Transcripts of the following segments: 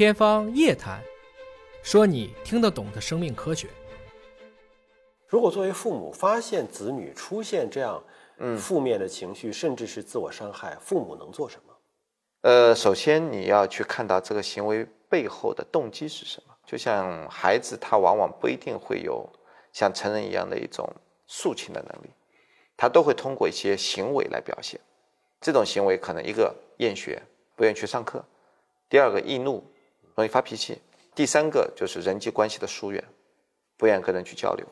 天方夜谭，说你听得懂的生命科学。如果作为父母发现子女出现这样负面的情绪，甚至是自我伤害，父母能做什么？呃，首先你要去看到这个行为背后的动机是什么。就像孩子，他往往不一定会有像成人一样的一种抒情的能力，他都会通过一些行为来表现。这种行为可能一个厌学，不愿意去上课；第二个易怒，容易发脾气；第三个就是人际关系的疏远，不愿意跟人去交流。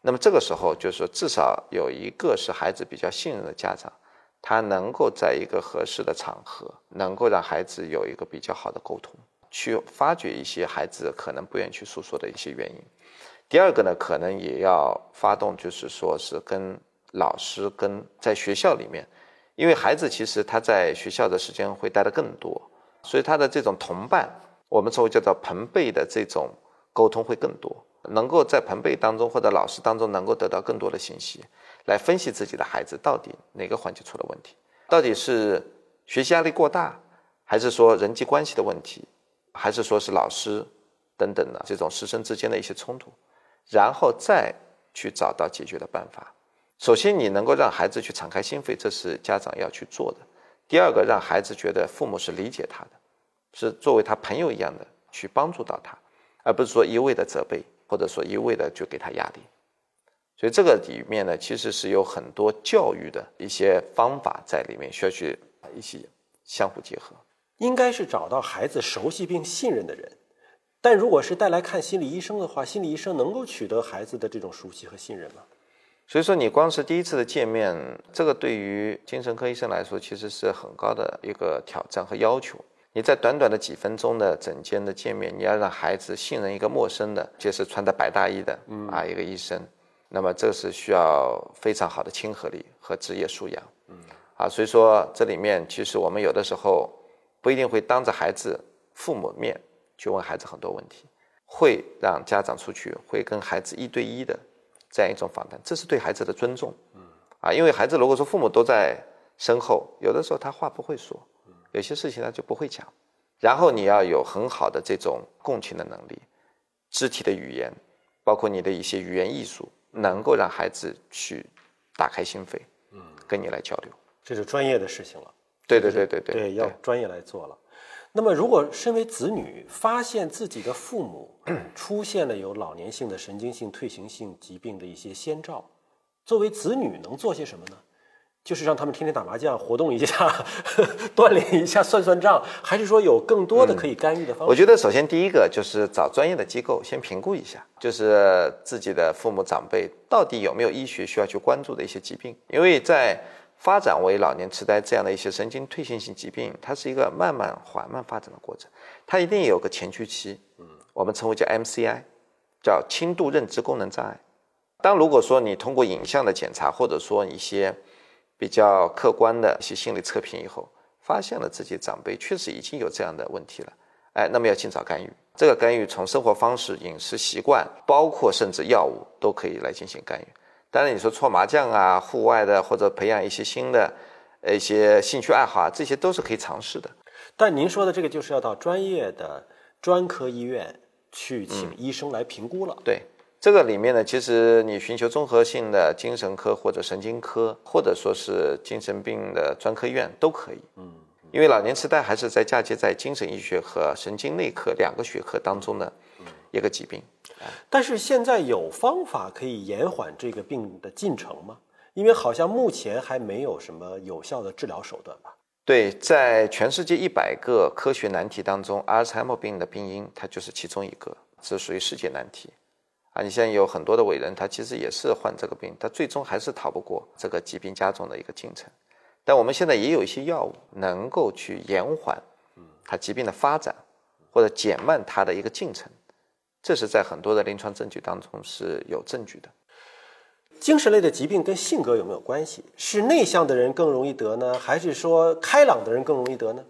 那么这个时候，就是说至少有一个是孩子比较信任的家长，他能够在一个合适的场合，能够让孩子有一个比较好的沟通。去发掘一些孩子可能不愿意去诉说的一些原因。第二个呢，可能也要发动，就是说是跟老师跟在学校里面，因为孩子其实他在学校的时间会待得更多，所以他的这种同伴，我们称为叫做朋辈的这种沟通会更多，能够在朋辈当中或者老师当中能够得到更多的信息，来分析自己的孩子到底哪个环节出了问题，到底是学习压力过大，还是说人际关系的问题。还是说是老师等等的这种师生之间的一些冲突，然后再去找到解决的办法。首先，你能够让孩子去敞开心扉，这是家长要去做的。第二个，让孩子觉得父母是理解他的，是作为他朋友一样的去帮助到他，而不是说一味的责备，或者说一味的就给他压力。所以这个里面呢，其实是有很多教育的一些方法在里面，需要去一起相互结合。应该是找到孩子熟悉并信任的人，但如果是带来看心理医生的话，心理医生能够取得孩子的这种熟悉和信任吗？所以说，你光是第一次的见面，这个对于精神科医生来说，其实是很高的一个挑战和要求。你在短短的几分钟的诊间的见面，你要让孩子信任一个陌生的，就是穿着白大衣的啊一个医生，那么这是需要非常好的亲和力和职业素养。嗯，啊，所以说这里面其实我们有的时候。不一定会当着孩子、父母面去问孩子很多问题，会让家长出去，会跟孩子一对一的这样一种访谈，这是对孩子的尊重。嗯，啊，因为孩子如果说父母都在身后，有的时候他话不会说，有些事情他就不会讲。然后你要有很好的这种共情的能力，肢体的语言，包括你的一些语言艺术，能够让孩子去打开心扉，嗯，跟你来交流，这是专业的事情了。对对对对对，对要专业来做了。那么，如果身为子女发现自己的父母 出现了有老年性的神经性退行性疾病的一些先兆，作为子女能做些什么呢？就是让他们天天打麻将，活动一下，锻炼一下，算算账，还是说有更多的可以干预的方法？我觉得，首先第一个就是找专业的机构先评估一下，就是自己的父母长辈到底有没有医学需要去关注的一些疾病，因为在。发展为老年痴呆这样的一些神经退行性疾病，它是一个慢慢缓慢发展的过程，它一定有个前驱期，嗯，我们称为叫 MCI，叫轻度认知功能障碍。当如果说你通过影像的检查，或者说一些比较客观的一些心理测评以后，发现了自己长辈确实已经有这样的问题了，哎，那么要尽早干预。这个干预从生活方式、饮食习惯，包括甚至药物都可以来进行干预。当然，你说搓麻将啊，户外的或者培养一些新的，呃一些兴趣爱好啊，这些都是可以尝试的。但您说的这个就是要到专业的专科医院去请医生来评估了。对，这个里面呢，其实你寻求综合性的精神科或者神经科，或者说是精神病的专科医院都可以。嗯，因为老年痴呆还是在嫁接在精神医学和神经内科两个学科当中的一个疾病。但是现在有方法可以延缓这个病的进程吗？因为好像目前还没有什么有效的治疗手段吧？对，在全世界一百个科学难题当中，阿尔茨海默病的病因它就是其中一个，是属于世界难题。啊，你现在有很多的伟人，他其实也是患这个病，他最终还是逃不过这个疾病加重的一个进程。但我们现在也有一些药物能够去延缓，它疾病的发展，或者减慢它的一个进程。这是在很多的临床证据当中是有证据的。精神类的疾病跟性格有没有关系？是内向的人更容易得呢，还是说开朗的人更容易得呢？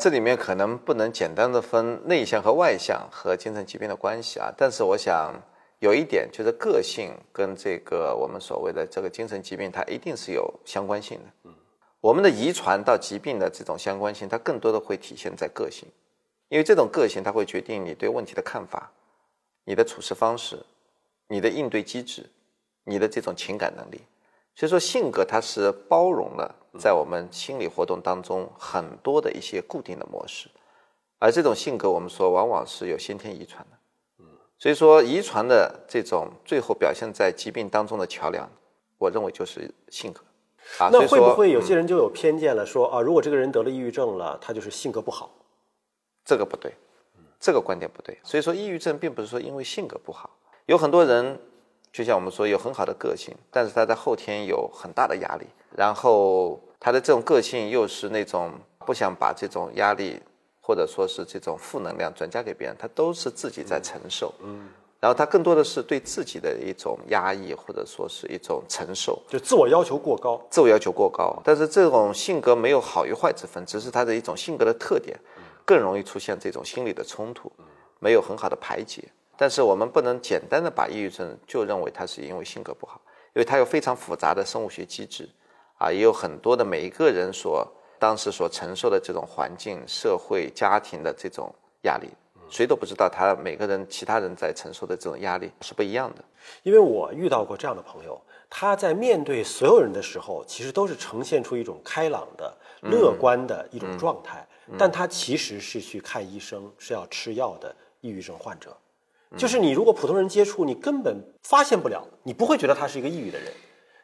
这里面可能不能简单的分内向和外向和精神疾病的关系啊。但是我想有一点就是个性跟这个我们所谓的这个精神疾病，它一定是有相关性的。嗯，我们的遗传到疾病的这种相关性，它更多的会体现在个性。因为这种个性它会决定你对问题的看法、你的处事方式、你的应对机制、你的这种情感能力。所以说，性格它是包容了在我们心理活动当中很多的一些固定的模式，而这种性格我们说往往是有先天遗传的。嗯，所以说遗传的这种最后表现在疾病当中的桥梁，我认为就是性格。啊，那会不会有些人就有偏见了？说啊，如果这个人得了抑郁症了，他就是性格不好。这个不对，这个观点不对。所以说，抑郁症并不是说因为性格不好，有很多人，就像我们说有很好的个性，但是他在后天有很大的压力，然后他的这种个性又是那种不想把这种压力或者说是这种负能量转嫁给别人，他都是自己在承受。嗯。然后他更多的是对自己的一种压抑，或者说是一种承受，就自我要求过高，自我要求过高。但是这种性格没有好与坏之分，只是他的一种性格的特点，更容易出现这种心理的冲突，没有很好的排解。但是我们不能简单的把抑郁症就认为它是因为性格不好，因为它有非常复杂的生物学机制，啊，也有很多的每一个人所当时所承受的这种环境、社会、家庭的这种压力。谁都不知道他每个人其他人在承受的这种压力是不一样的，因为我遇到过这样的朋友，他在面对所有人的时候，其实都是呈现出一种开朗的、乐观的一种状态，但他其实是去看医生，是要吃药的抑郁症患者。就是你如果普通人接触，你根本发现不了，你不会觉得他是一个抑郁的人。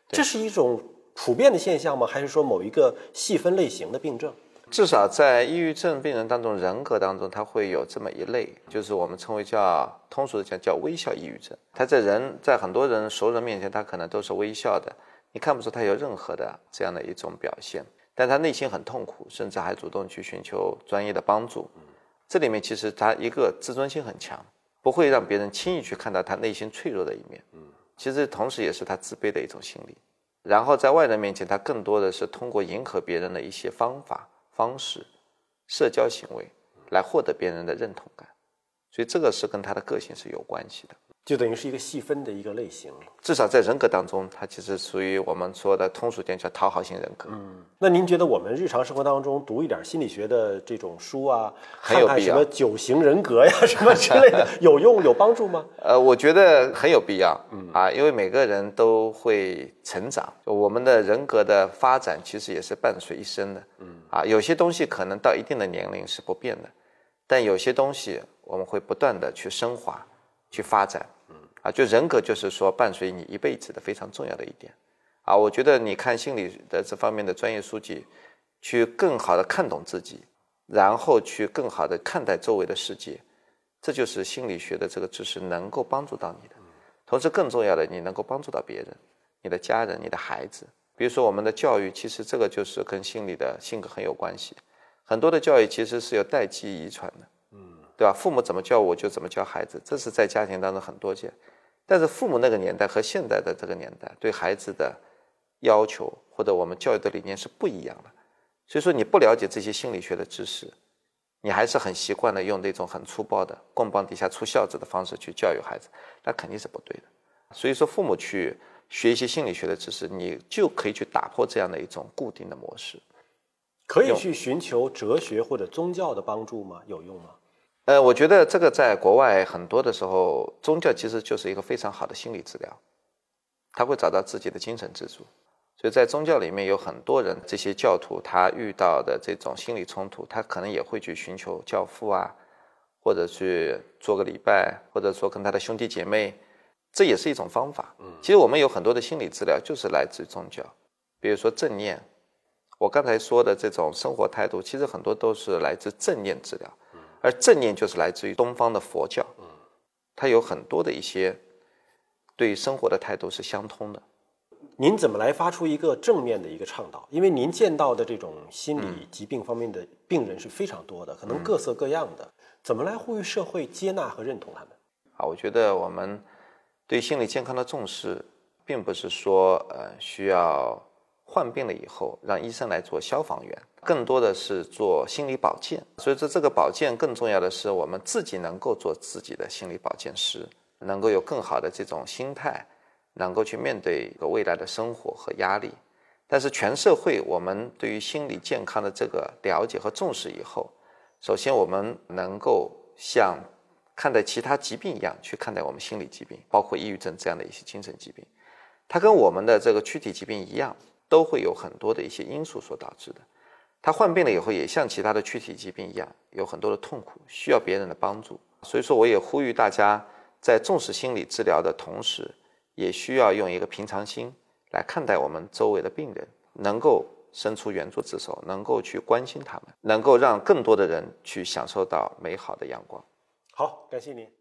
这是一种普遍的现象吗？还是说某一个细分类型的病症？至少在抑郁症病人当中，人格当中，他会有这么一类，就是我们称为叫通俗的讲叫微笑抑郁症。他在人在很多人熟人面前，他可能都是微笑的，你看不出他有任何的这样的一种表现，但他内心很痛苦，甚至还主动去寻求专业的帮助。这里面其实他一个自尊心很强，不会让别人轻易去看到他内心脆弱的一面。嗯，其实同时也是他自卑的一种心理。然后在外人面前，他更多的是通过迎合别人的一些方法。方式、社交行为来获得别人的认同感，所以这个是跟他的个性是有关系的。就等于是一个细分的一个类型，至少在人格当中，它其实属于我们说的通俗点叫讨好型人格。嗯，那您觉得我们日常生活当中读一点心理学的这种书啊，很有必要？什么九型人格呀，什么之类的，有用有帮助吗？呃，我觉得很有必要。嗯啊，因为每个人都会成长，我们的人格的发展其实也是伴随一生的。嗯啊，有些东西可能到一定的年龄是不变的，但有些东西我们会不断的去升华。去发展，嗯啊，就人格就是说伴随你一辈子的非常重要的一点，啊，我觉得你看心理的这方面的专业书籍，去更好的看懂自己，然后去更好的看待周围的世界，这就是心理学的这个知识能够帮助到你的。同时，更重要的，你能够帮助到别人，你的家人、你的孩子。比如说，我们的教育，其实这个就是跟心理的性格很有关系。很多的教育其实是有代际遗传的。对吧？父母怎么教我就怎么教孩子，这是在家庭当中很多见。但是父母那个年代和现在的这个年代对孩子的要求或者我们教育的理念是不一样的。所以说你不了解这些心理学的知识，你还是很习惯的用那种很粗暴的棍棒底下出孝子的方式去教育孩子，那肯定是不对的。所以说父母去学一些心理学的知识，你就可以去打破这样的一种固定的模式。可以去寻求哲学或者宗教的帮助吗？有用吗？呃，我觉得这个在国外很多的时候，宗教其实就是一个非常好的心理治疗，他会找到自己的精神支柱。所以在宗教里面有很多人，这些教徒他遇到的这种心理冲突，他可能也会去寻求教父啊，或者去做个礼拜，或者说跟他的兄弟姐妹，这也是一种方法。嗯，其实我们有很多的心理治疗就是来自宗教，比如说正念，我刚才说的这种生活态度，其实很多都是来自正念治疗。而正念就是来自于东方的佛教，嗯，它有很多的一些对生活的态度是相通的。您怎么来发出一个正面的一个倡导？因为您见到的这种心理疾病方面的病人是非常多的，可能各色各样的，怎么来呼吁社会接纳和认同他们？啊，我觉得我们对心理健康的重视，并不是说呃需要患病了以后让医生来做消防员。更多的是做心理保健，所以说这个保健更重要的是我们自己能够做自己的心理保健师，能够有更好的这种心态，能够去面对个未来的生活和压力。但是全社会我们对于心理健康的这个了解和重视以后，首先，我们能够像看待其他疾病一样去看待我们心理疾病，包括抑郁症这样的一些精神疾病。它跟我们的这个躯体疾病一样，都会有很多的一些因素所导致的。他患病了以后，也像其他的躯体疾病一样，有很多的痛苦，需要别人的帮助。所以说，我也呼吁大家在重视心理治疗的同时，也需要用一个平常心来看待我们周围的病人，能够。伸出援助之手，能够去关心他们，能够让更多的人去享受到美好的阳光。好，感谢您。